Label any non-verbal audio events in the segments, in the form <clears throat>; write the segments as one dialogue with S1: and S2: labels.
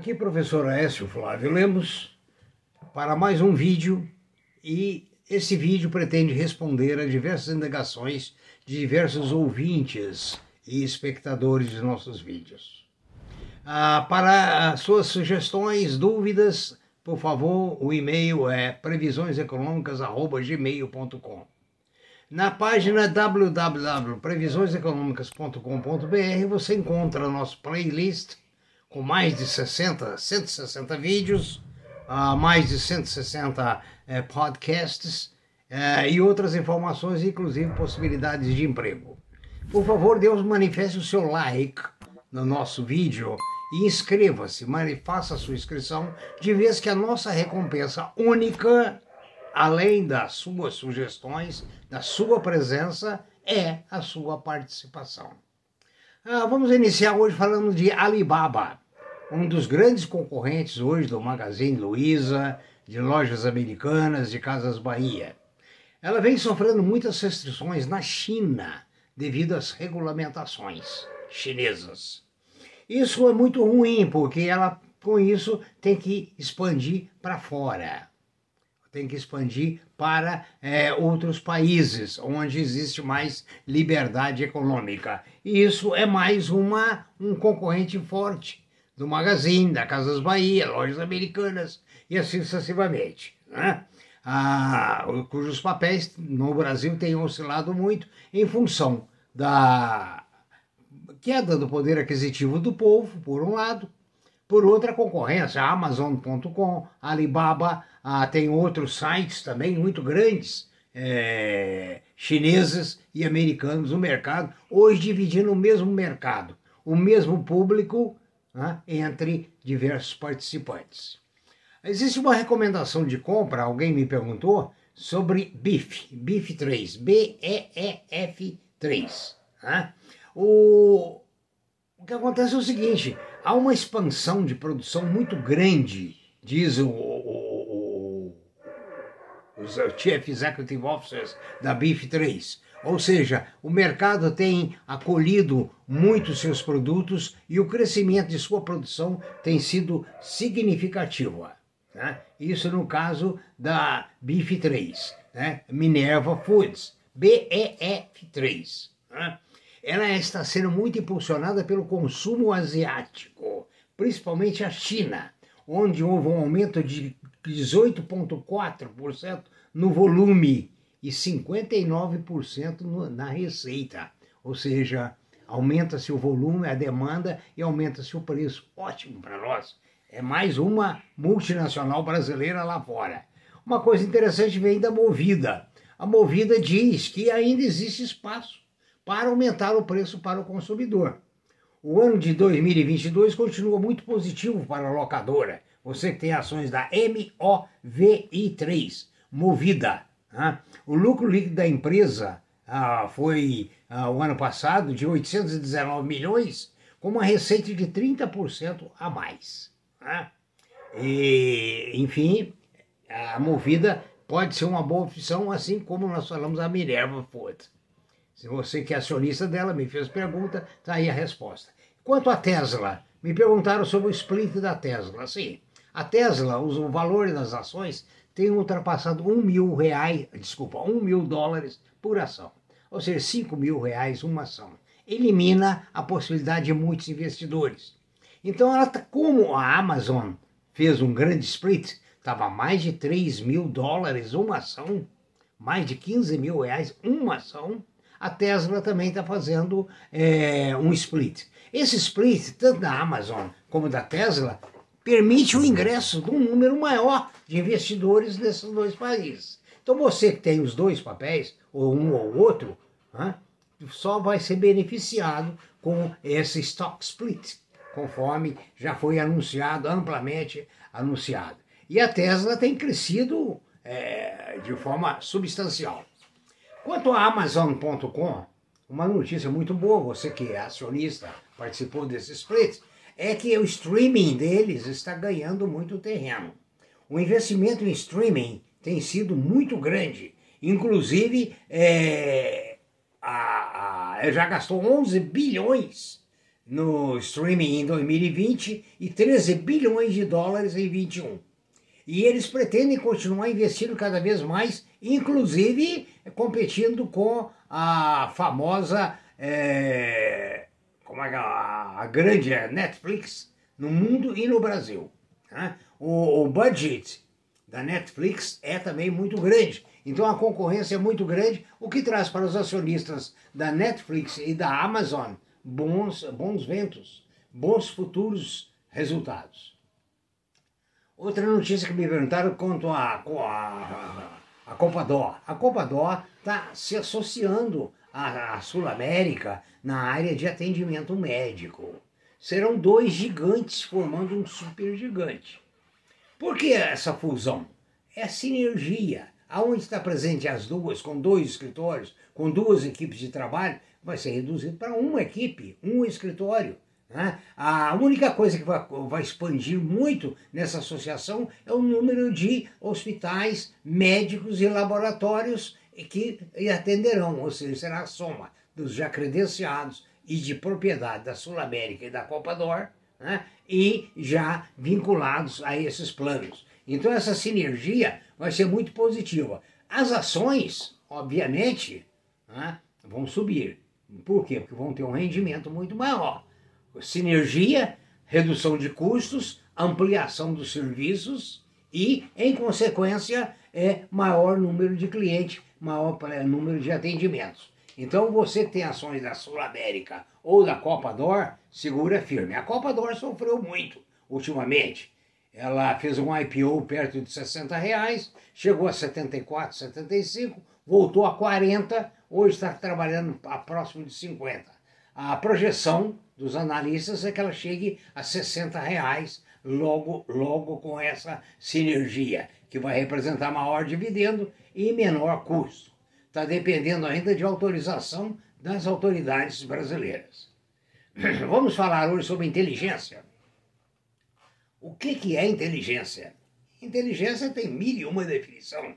S1: Aqui professor Aécio Flávio Lemos para mais um vídeo e esse vídeo pretende responder a diversas indagações de diversos ouvintes e espectadores de nossos vídeos. Ah, para suas sugestões, dúvidas, por favor, o e-mail é previsioneseconômicas.gmail.com Na página www.previsioneseconômicas.com.br você encontra nosso playlist com mais de 60, 160 vídeos, uh, mais de 160 uh, eh, podcasts uh, e outras informações, inclusive possibilidades de emprego. Por favor, Deus manifeste o seu like no nosso vídeo e inscreva-se, faça a sua inscrição, de vez que a nossa recompensa única, além das suas sugestões, da sua presença, é a sua participação. Ah, vamos iniciar hoje falando de Alibaba, um dos grandes concorrentes hoje do Magazine Luiza, de lojas americanas, de Casas Bahia. Ela vem sofrendo muitas restrições na China devido às regulamentações chinesas. Isso é muito ruim, porque ela, com isso, tem que expandir para fora tem que expandir para é, outros países onde existe mais liberdade econômica. E isso é mais uma, um concorrente forte do Magazine, da Casas Bahia, lojas americanas e assim sucessivamente. Né? Ah, cujos papéis no Brasil têm oscilado muito em função da queda do poder aquisitivo do povo, por um lado, por outra concorrência, Amazon.com, Alibaba, ah, tem outros sites também muito grandes, é, chineses e americanos no mercado, hoje dividindo o mesmo mercado, o mesmo público né, entre diversos participantes. Existe uma recomendação de compra, alguém me perguntou, sobre BIF, BIF 3, B-E-E-F 3. Né? O, o que acontece é o seguinte, há uma expansão de produção muito grande, diz o, o, o, os Chief Executive Officers da BIF3. Ou seja, o mercado tem acolhido muito seus produtos e o crescimento de sua produção tem sido significativo. Né? Isso no caso da BIF3, né? Minerva Foods, BEF3. Né? ela está sendo muito impulsionada pelo consumo asiático, principalmente a China, onde houve um aumento de 18,4% no volume e 59% no, na receita. Ou seja, aumenta-se o volume, a demanda e aumenta-se o preço. Ótimo para nós. É mais uma multinacional brasileira lá fora. Uma coisa interessante vem da Movida. A Movida diz que ainda existe espaço para aumentar o preço para o consumidor. O ano de 2022 continua muito positivo para a locadora. Você que tem ações da MOVI3, Movida. O lucro líquido da empresa ah, foi ah, o ano passado de 819 milhões, com uma receita de 30% a mais. E, enfim, a Movida pode ser uma boa opção, assim como nós falamos a Minerva Food. Se você que é acionista dela me fez pergunta, está aí a resposta. Quanto à Tesla, me perguntaram sobre o split da Tesla. Sim, a Tesla, o valor das ações tem ultrapassado um mil reais, desculpa, um mil dólares por ação. Ou seja, cinco mil reais uma ação. Elimina a possibilidade de muitos investidores. Então, ela tá, como a Amazon fez um grande split, estava mais de 3 mil dólares uma ação, mais de 15 mil reais uma ação, a Tesla também está fazendo é, um split. Esse split, tanto da Amazon como da Tesla, permite o ingresso de um número maior de investidores nesses dois países. Então você que tem os dois papéis, ou um ou outro, né, só vai ser beneficiado com esse stock split, conforme já foi anunciado, amplamente anunciado. E a Tesla tem crescido é, de forma substancial. Quanto a Amazon.com, uma notícia muito boa, você que é acionista, participou desse split, é que o streaming deles está ganhando muito terreno. O investimento em streaming tem sido muito grande. Inclusive, é, a, a, já gastou 11 bilhões no streaming em 2020 e 13 bilhões de dólares em 21. E eles pretendem continuar investindo cada vez mais, inclusive competindo com a famosa, é, como é, é a, grande Netflix no mundo e no Brasil. Né? O, o budget da Netflix é também muito grande. Então a concorrência é muito grande, o que traz para os acionistas da Netflix e da Amazon bons, bons ventos, bons futuros resultados. Outra notícia que me perguntaram quanto a, a, a Copa Dó. A Copa Dó está se associando à, à Sul América na área de atendimento médico. Serão dois gigantes formando um super gigante. Por que essa fusão? É sinergia. Aonde está presente as duas, com dois escritórios, com duas equipes de trabalho, vai ser reduzido para uma equipe, um escritório. Né? A única coisa que vai, vai expandir muito nessa associação é o número de hospitais, médicos e laboratórios que atenderão, ou seja, será a soma dos já credenciados e de propriedade da Sul América e da Copa d'Or, né? e já vinculados a esses planos. Então essa sinergia vai ser muito positiva. As ações, obviamente, né, vão subir. Por quê? Porque vão ter um rendimento muito maior. Sinergia, redução de custos, ampliação dos serviços e, em consequência, é maior número de clientes, maior número de atendimentos. Então, você tem ações da Sul América ou da Copa Dor, segura firme. A Copa Dor sofreu muito ultimamente. Ela fez um IPO perto de 60 reais, chegou a 74, 75, voltou a 40, hoje está trabalhando a próximo de 50. A projeção dos analistas é que ela chegue a 60 reais logo, logo com essa sinergia, que vai representar maior dividendo e menor custo. Está dependendo ainda de autorização das autoridades brasileiras. <clears throat> Vamos falar hoje sobre inteligência. O que, que é inteligência? Inteligência tem mil e uma definição.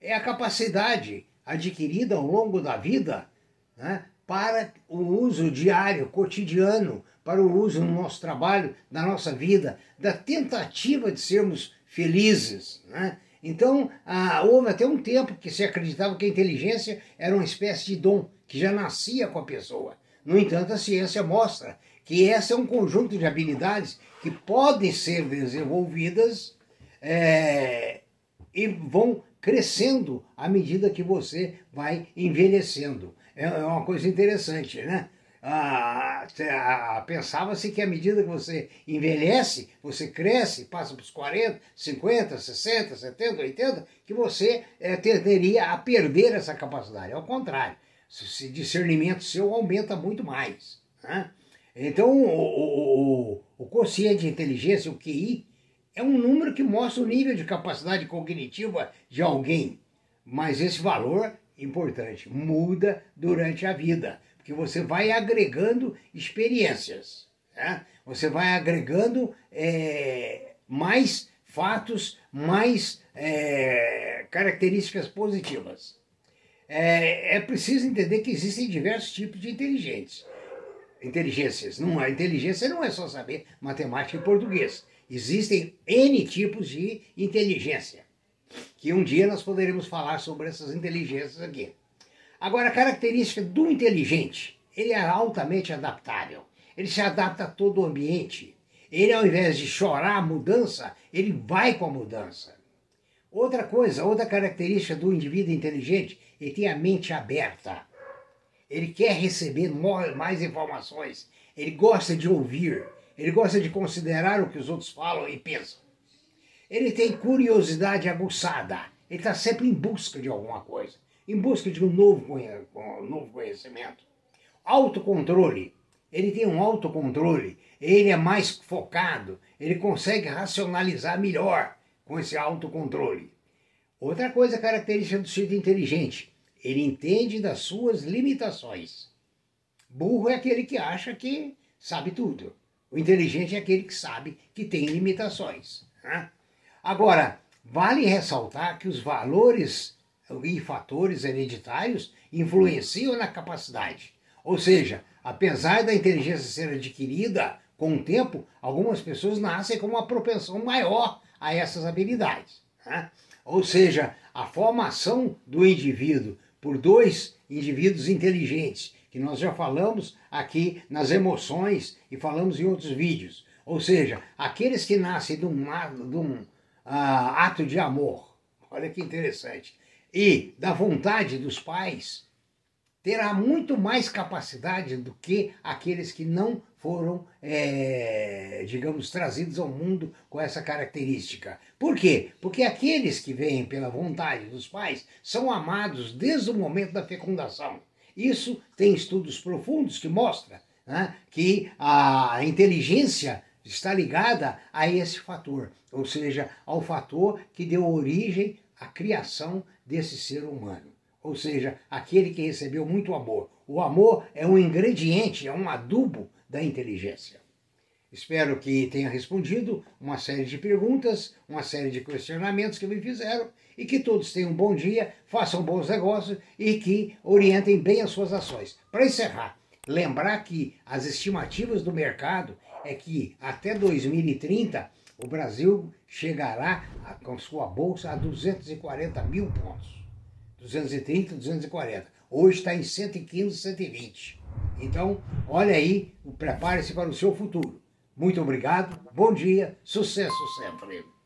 S1: É a capacidade adquirida ao longo da vida né, para o uso diário, cotidiano, para o uso no nosso trabalho, na nossa vida, da tentativa de sermos felizes. Né? Então, ah, houve até um tempo que se acreditava que a inteligência era uma espécie de dom que já nascia com a pessoa. No entanto, a ciência mostra que esse é um conjunto de habilidades que podem ser desenvolvidas é, e vão crescendo à medida que você vai envelhecendo. É, é uma coisa interessante, né? Ah, ah, Pensava-se que à medida que você envelhece, você cresce, passa para os 40, 50, 60, 70, 80, que você é, tenderia a perder essa capacidade. Ao contrário, esse discernimento seu aumenta muito mais. Né? Então, o, o, o, de inteligência, o QI, é um número que mostra o nível de capacidade cognitiva de alguém. Mas esse valor, importante, muda durante a vida, porque você vai agregando experiências, né? você vai agregando é, mais fatos, mais é, características positivas. É, é preciso entender que existem diversos tipos de inteligentes inteligências. Não, a inteligência não é só saber matemática e português. Existem N tipos de inteligência, que um dia nós poderemos falar sobre essas inteligências aqui. Agora, a característica do inteligente, ele é altamente adaptável. Ele se adapta a todo o ambiente. Ele, ao invés de chorar a mudança, ele vai com a mudança. Outra coisa, outra característica do indivíduo inteligente, ele tem a mente aberta. Ele quer receber mais informações. Ele gosta de ouvir. Ele gosta de considerar o que os outros falam e pensam. Ele tem curiosidade aguçada. Ele está sempre em busca de alguma coisa. Em busca de um novo, um novo conhecimento. Autocontrole. Ele tem um autocontrole. Ele é mais focado. Ele consegue racionalizar melhor com esse autocontrole. Outra coisa característica do sujeito inteligente ele entende das suas limitações. Burro é aquele que acha que sabe tudo. O inteligente é aquele que sabe que tem limitações. Né? Agora, vale ressaltar que os valores e fatores hereditários influenciam na capacidade. Ou seja, apesar da inteligência ser adquirida com o tempo, algumas pessoas nascem com uma propensão maior a essas habilidades. Né? Ou seja, a formação do indivíduo por dois indivíduos inteligentes, que nós já falamos aqui nas emoções e falamos em outros vídeos. Ou seja, aqueles que nascem de um, de um ato de amor, olha que interessante, e da vontade dos pais, terá muito mais capacidade do que aqueles que não foram, é, digamos, trazidos ao mundo com essa característica. Por quê? Porque aqueles que vêm pela vontade dos pais são amados desde o momento da fecundação. Isso tem estudos profundos que mostram né, que a inteligência está ligada a esse fator, ou seja, ao fator que deu origem à criação desse ser humano ou seja, aquele que recebeu muito amor. O amor é um ingrediente, é um adubo da inteligência. Espero que tenha respondido uma série de perguntas, uma série de questionamentos que me fizeram e que todos tenham um bom dia, façam bons negócios e que orientem bem as suas ações. Para encerrar, lembrar que as estimativas do mercado é que até 2030 o Brasil chegará com sua bolsa a 240 mil pontos. 230, 240. Hoje está em 115, 120. Então, olha aí, prepare-se para o seu futuro. Muito obrigado, bom dia, sucesso sempre.